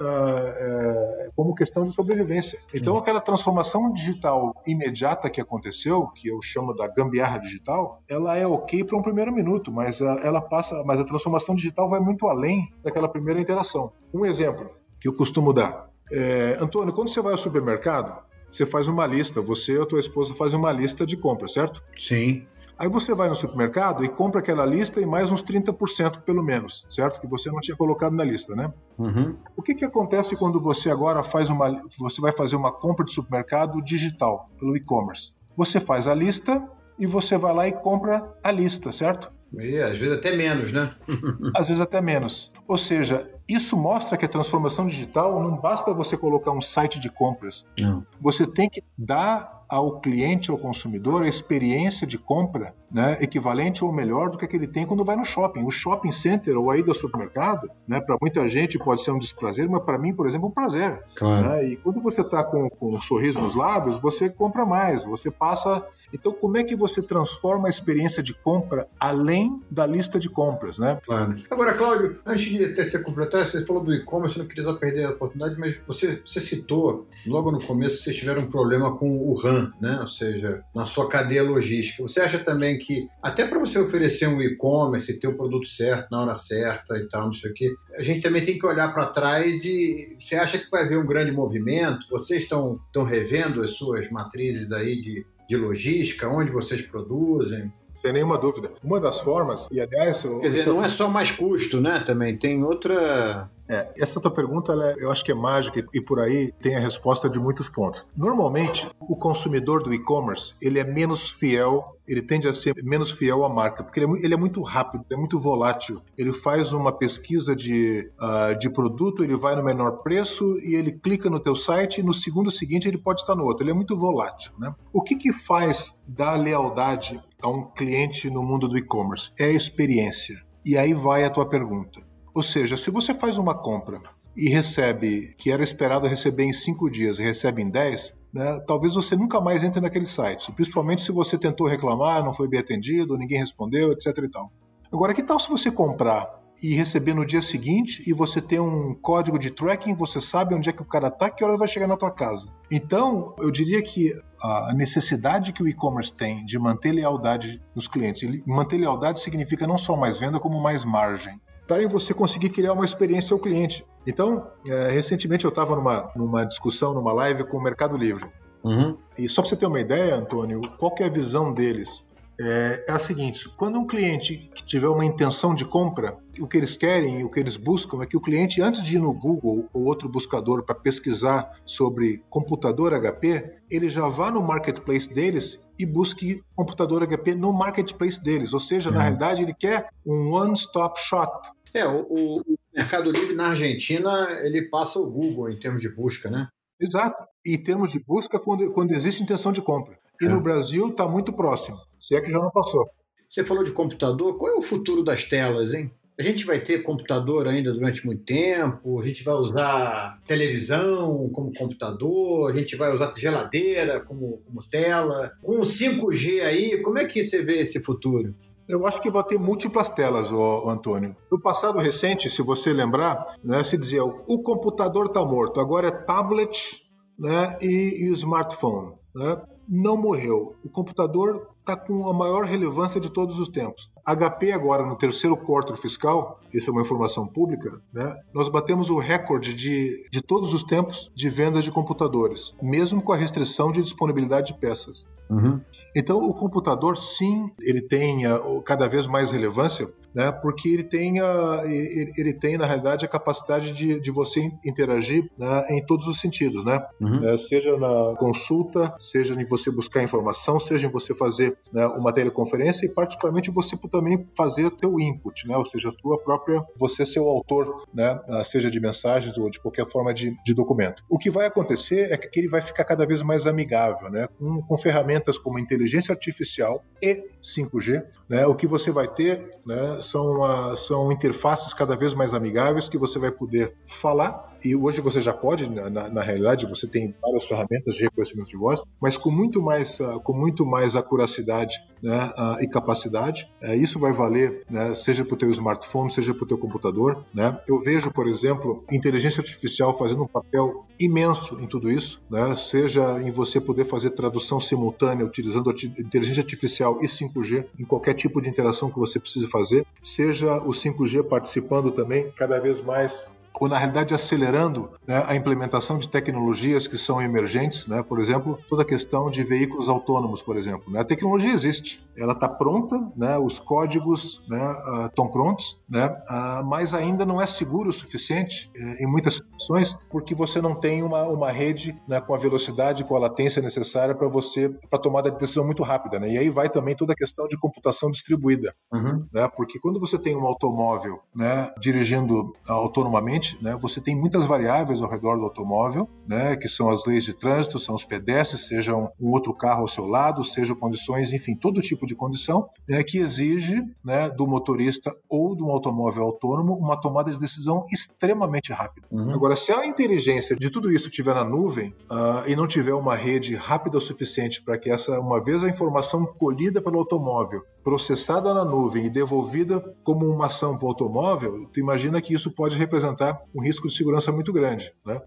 é, como questão de sobrevivência Então, aquela transformação digital imediata que aconteceu, que eu chamo da gambiarra digital, ela é ok para um primeiro minuto, mas a, ela passa, mas a transformação digital vai muito além daquela primeira interação. Um exemplo que eu costumo dar. É, Antônio, quando você vai ao supermercado, você faz uma lista, você ou a tua esposa fazem uma lista de compras, certo? Sim. Aí você vai no supermercado e compra aquela lista e mais uns 30% pelo menos, certo? Que você não tinha colocado na lista, né? Uhum. O que, que acontece quando você agora faz uma, você vai fazer uma compra de supermercado digital pelo e-commerce? Você faz a lista e você vai lá e compra a lista, certo? E às vezes até menos, né? às vezes até menos. Ou seja, isso mostra que a transformação digital não basta você colocar um site de compras. Não. Você tem que dar ao cliente, ao consumidor, a experiência de compra né, equivalente ou melhor do que, que ele tem quando vai no shopping. O shopping center ou aí do supermercado, né, para muita gente pode ser um desprazer, mas para mim, por exemplo, é um prazer. Claro. Né? E quando você está com, com um sorriso nos lábios, você compra mais, você passa então, como é que você transforma a experiência de compra além da lista de compras, né? Claro. Agora, Cláudio, antes de até você completar, você falou do e-commerce, não queria perder a oportunidade, mas você, você citou, logo no começo, vocês tiveram um problema com o RAM, né? Ou seja, na sua cadeia logística. Você acha também que, até para você oferecer um e-commerce, ter o produto certo, na hora certa e tal, não sei o quê, a gente também tem que olhar para trás e você acha que vai haver um grande movimento? Vocês estão revendo as suas matrizes aí de de logística, onde vocês produzem? Sem nenhuma dúvida. Uma das formas, e aliás. Quer dizer, não é só mais custo, né? Também tem outra. É, essa tua pergunta, é, eu acho que é mágica e por aí tem a resposta de muitos pontos. Normalmente, o consumidor do e-commerce, ele é menos fiel, ele tende a ser menos fiel à marca, porque ele é, ele é muito rápido, é muito volátil. Ele faz uma pesquisa de, uh, de produto, ele vai no menor preço e ele clica no teu site e no segundo seguinte ele pode estar no outro. Ele é muito volátil, né? O que que faz dar lealdade a um cliente no mundo do e-commerce? É a experiência. E aí vai a tua pergunta. Ou seja, se você faz uma compra e recebe, que era esperado receber em cinco dias e recebe em dez, né, talvez você nunca mais entre naquele site, principalmente se você tentou reclamar, não foi bem atendido, ninguém respondeu, etc. E tal. Agora, que tal se você comprar e receber no dia seguinte e você ter um código de tracking, você sabe onde é que o cara está, que hora vai chegar na tua casa. Então, eu diria que a necessidade que o e-commerce tem de manter lealdade nos clientes, e manter lealdade significa não só mais venda, como mais margem. Tá em você conseguir criar uma experiência ao cliente. Então, é, recentemente eu estava numa, numa discussão, numa live com o Mercado Livre. Uhum. E só para você ter uma ideia, Antônio, qual é a visão deles? É, é a seguinte: quando um cliente tiver uma intenção de compra, o que eles querem e o que eles buscam é que o cliente, antes de ir no Google ou outro buscador para pesquisar sobre computador HP, ele já vá no marketplace deles e busque computador HP no marketplace deles. Ou seja, na realidade, ele quer um one-stop shop. É, o, o, Mercado Livre na Argentina, ele passa o Google em termos de busca, né? Exato. Em termos de busca, quando, quando existe intenção de compra. E é. no Brasil está muito próximo, se é que já não passou. Você falou de computador, qual é o futuro das telas, hein? A gente vai ter computador ainda durante muito tempo, a gente vai usar televisão como computador, a gente vai usar geladeira como, como tela. Com o 5G aí, como é que você vê esse futuro? Eu acho que vai ter múltiplas telas, ô, Antônio. No passado recente, se você lembrar, né, se dizia o computador está morto, agora é tablet né, e, e smartphone. Né? Não morreu. O computador está com a maior relevância de todos os tempos. HP agora, no terceiro quarto fiscal, isso é uma informação pública, né? nós batemos o recorde de, de todos os tempos de vendas de computadores, mesmo com a restrição de disponibilidade de peças. Uhum. Então, o computador, sim, ele tem uh, cada vez mais relevância, né? Porque ele tem, a, ele, ele, tem na realidade a capacidade de, de você interagir né, em todos os sentidos, né? Uhum. É, seja na consulta, seja em você buscar informação, seja em você fazer né, uma teleconferência e particularmente você também fazer o teu input, né? Ou seja, a tua própria, você ser o autor, né? Ah, seja de mensagens ou de qualquer forma de, de documento. O que vai acontecer é que ele vai ficar cada vez mais amigável, né? Com, com ferramentas como inteligência artificial e 5G, né? O que você vai ter, né? são, uh, são interfaces cada vez mais amigáveis que você vai poder falar E hoje você já pode, na, na, realidade, você tem várias ferramentas de reconhecimento de voz, mas com muito mais, uh, com muito mais acuracidade né, uh, e capacidade. Uh, isso vai valer, né, seja para o teu smartphone, seja para o teu computador. Né? Eu vejo, por exemplo, inteligência artificial fazendo um papel imenso em tudo isso, né? seja em você poder fazer tradução simultânea utilizando inteligência artificial e 5G em qualquer tipo de interação que você precise fazer, seja o 5G participando também cada vez mais ou na realidade acelerando né, a implementação de tecnologias que são emergentes, né? por exemplo, toda a questão de veículos autônomos, por exemplo. Né? A tecnologia existe, ela está pronta, né? os códigos estão né, uh, prontos, né? Uh, mas ainda não é seguro o suficiente uh, em muitas situações, porque você não tem uma, uma rede né, com a velocidade, com a latência necessária para você para tomada de decisão muito rápida. Né? E aí vai também toda a questão de computação distribuída, uhum. né? porque quando você tem um automóvel né, dirigindo autonomamente né, você tem muitas variáveis ao redor do automóvel, né, que são as leis de trânsito, são os pedestres, sejam um outro carro ao seu lado, sejam condições, enfim, todo tipo de condição né, que exige né, do motorista ou de um automóvel autônomo uma tomada de decisão extremamente rápida. Uhum. Agora, se a inteligência de tudo isso estiver na nuvem uh, e não tiver uma rede rápida o suficiente para que essa, uma vez a informação colhida pelo automóvel, processada na nuvem e devolvida como uma ação para o automóvel, tu imagina que isso pode representar um risco de segurança muito grande. Né?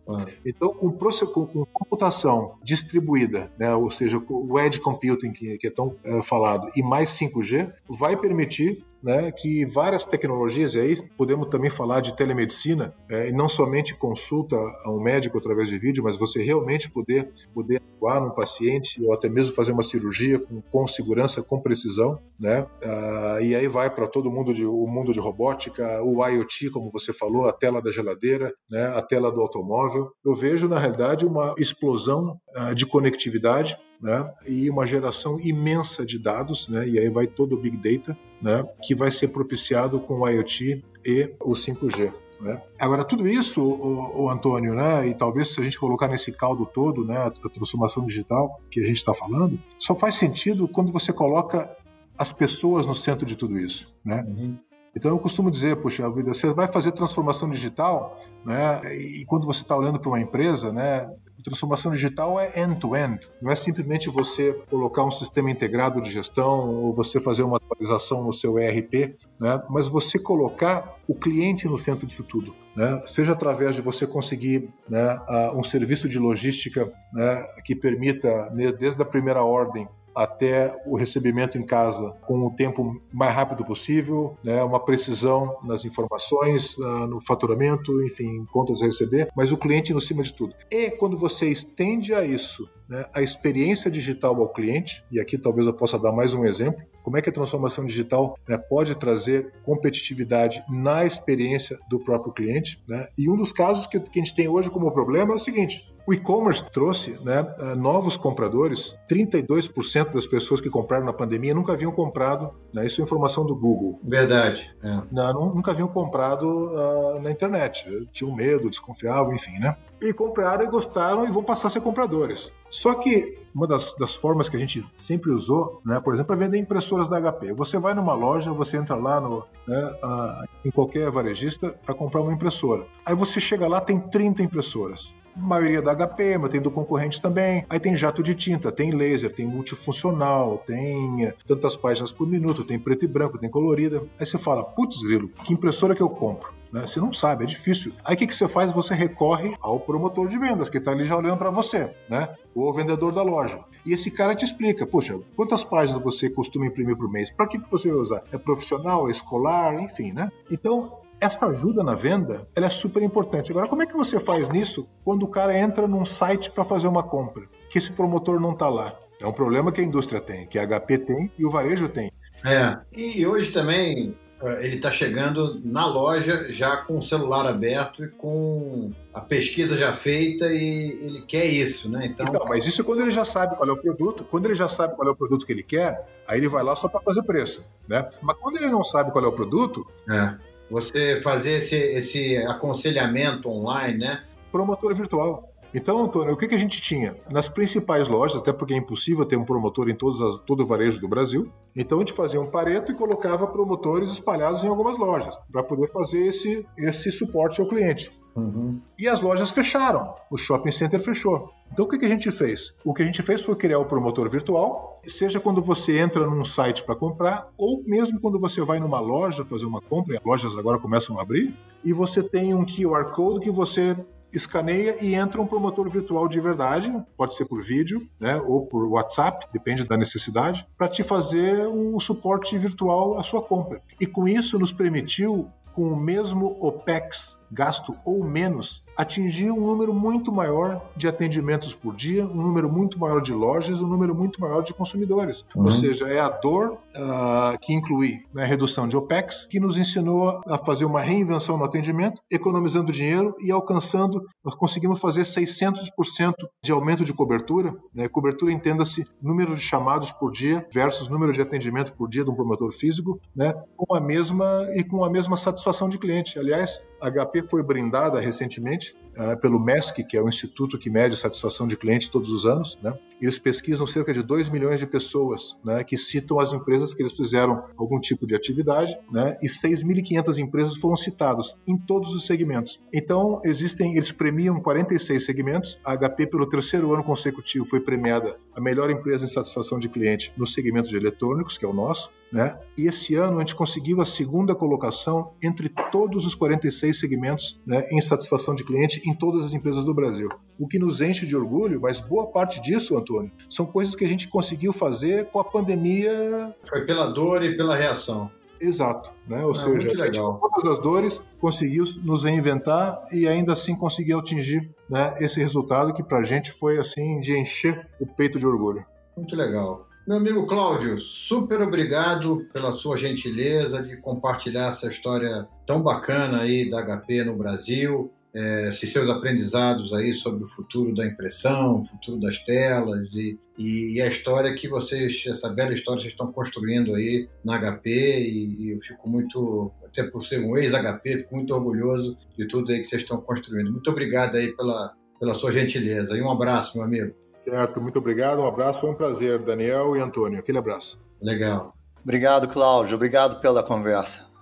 Então, com, com, com, computação distribuída, né, ou seja, o edge computing que, que é tão é, falado, e mais 5G, vai permitir né, que várias tecnologias, e aí podemos também falar de telemedicina, é, e não somente consulta a um médico através de vídeo, mas você realmente poder, poder atuar num paciente ou até mesmo fazer uma cirurgia com, com segurança, com precisão, né? Ah, e aí vai para todo mundo de, o mundo de robótica, o IoT, como você falou, a tela da geladeira, né, a tela do automóvel. Eu vejo, na realidade, uma explosão ah, de conectividade né, e uma geração imensa de dados, né, e aí vai todo o Big Data, né, que vai ser propiciado com o IoT e o 5G. Né? Agora, tudo isso, o, o, Antônio, né, e talvez se a gente colocar nesse caldo todo, né, a transformação digital que a gente está falando, só faz sentido quando você coloca as pessoas no centro de tudo isso. Né? Uhum. Então eu costumo dizer, puxa vida, você vai fazer transformação digital, né? E quando você está olhando para uma empresa, né? Transformação digital é end-to-end. -end. Não é simplesmente você colocar um sistema integrado de gestão ou você fazer uma atualização no seu ERP, né? mas você colocar o cliente no centro disso tudo. Né? Seja através de você conseguir né, um serviço de logística né, que permita, né, desde a primeira ordem, até o recebimento em casa com o tempo mais rápido possível, né, uma precisão nas informações, no faturamento, enfim, contas a receber, mas o cliente no cima de tudo. E quando você estende a isso né, a experiência digital ao cliente, e aqui talvez eu possa dar mais um exemplo, como é que a transformação digital né, pode trazer competitividade na experiência do próprio cliente. Né? E um dos casos que, que a gente tem hoje como problema é o seguinte: o e-commerce trouxe né, eh, novos compradores. 32% das pessoas que compraram na pandemia nunca haviam comprado. Né, isso é informação do Google. Verdade. É. Não, nunca haviam comprado uh, na internet. Tinham medo, desconfiavam, enfim, né? E compraram e gostaram e vão passar a ser compradores. Só que uma das, das, formas que a gente sempre usou, né, por exemplo, é vender impressoras da HP. Você vai numa loja, você entra lá no, né, uh, em qualquer varejista para comprar uma impressora. Aí você chega lá, tem 30 impressoras maioria da HP, mas tem do concorrente também. Aí tem jato de tinta, tem laser, tem multifuncional, tem tantas páginas por minuto, tem preto e branco, tem colorida. Aí você fala, putz, grilo, que impressora que eu compro? Né? Você não sabe, é difícil. Aí o que, que você faz? Você recorre ao promotor de vendas, que está ali já olhando para você, né? ou ao vendedor da loja. E esse cara te explica, poxa, quantas páginas você costuma imprimir por mês? Para que, que você usar? É profissional, é escolar, enfim, né? Então, essa ajuda na venda ela é super importante. Agora, como é que você faz nisso quando o cara entra num site para fazer uma compra? Que esse promotor não está lá. É um problema que a indústria tem, que a HP tem e o varejo tem. É. E hoje também é, ele está chegando na loja já com o celular aberto e com a pesquisa já feita e ele quer isso, né? Então... então, mas isso é quando ele já sabe qual é o produto. Quando ele já sabe qual é o produto que ele quer, aí ele vai lá só para fazer preço, né? Mas quando ele não sabe qual é o produto, é. Você fazer esse, esse aconselhamento online, né? Promotor virtual. Então, Antônio, o que, que a gente tinha? Nas principais lojas, até porque é impossível ter um promotor em todas as, todo o varejo do Brasil, então a gente fazia um pareto e colocava promotores espalhados em algumas lojas para poder fazer esse, esse suporte ao cliente. Uhum. E as lojas fecharam, o shopping center fechou. Então o que, que a gente fez? O que a gente fez foi criar o promotor virtual, seja quando você entra num site para comprar, ou mesmo quando você vai numa loja fazer uma compra, e as lojas agora começam a abrir, e você tem um QR Code que você escaneia e entra um promotor virtual de verdade, pode ser por vídeo, né, ou por WhatsApp, depende da necessidade, para te fazer um suporte virtual à sua compra. E com isso nos permitiu, com o mesmo OPEX gasto ou menos, atingir um número muito maior de atendimentos por dia, um número muito maior de lojas, um número muito maior de consumidores. Uhum. Ou seja, é a dor uh, que inclui né, a redução de OPEX, que nos ensinou a fazer uma reinvenção no atendimento, economizando dinheiro e alcançando, nós conseguimos fazer 600% de aumento de cobertura. Né? Cobertura, entenda-se, número de chamados por dia versus número de atendimento por dia de um promotor físico, né? com a mesma e com a mesma satisfação de cliente. Aliás, a HP foi brindada recentemente much. Uh, pelo MESC, que é o instituto que mede satisfação de cliente todos os anos, né? Eles pesquisam cerca de 2 milhões de pessoas, né, que citam as empresas que eles fizeram algum tipo de atividade, né? E 6.500 empresas foram citadas em todos os segmentos. Então, existem, eles premiam 46 segmentos. A HP pelo terceiro ano consecutivo foi premiada a melhor empresa em satisfação de cliente no segmento de eletrônicos, que é o nosso, né? E esse ano a gente conseguiu a segunda colocação entre todos os 46 segmentos né, em satisfação de cliente em todas as empresas do Brasil. O que nos enche de orgulho, mas boa parte disso, Antônio, são coisas que a gente conseguiu fazer com a pandemia. Foi pela dor e pela reação. Exato, né? Ou é, seja, todas as dores, conseguiu nos reinventar e ainda assim conseguiu atingir né, esse resultado que para a gente foi assim de encher o peito de orgulho. Muito legal. Meu amigo Cláudio, super obrigado pela sua gentileza de compartilhar essa história tão bacana aí da HP no Brasil, é, esses seus aprendizados aí sobre o futuro da impressão, o futuro das telas e, e, a história que vocês, essa bela história que vocês estão construindo aí na HP e, e eu fico muito, até por ser um ex-HP, fico muito orgulhoso de tudo aí que vocês estão construindo. Muito obrigado aí pela, pela sua gentileza e um abraço, meu amigo. Certo, muito obrigado. Um abraço, foi um prazer, Daniel e Antônio. Aquele abraço. Legal. Obrigado, Cláudio. Obrigado pela conversa.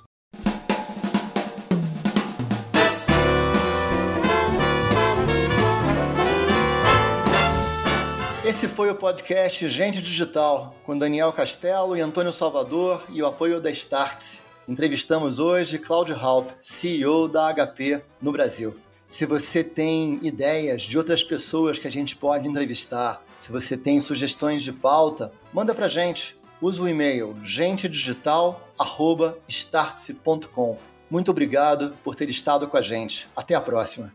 Esse foi o podcast Gente Digital, com Daniel Castelo e Antônio Salvador e o apoio da Startse. Entrevistamos hoje Cláudio Halp, CEO da HP no Brasil. Se você tem ideias de outras pessoas que a gente pode entrevistar, se você tem sugestões de pauta, manda pra gente. Use o e-mail gentedigital@startse.com. Muito obrigado por ter estado com a gente. Até a próxima.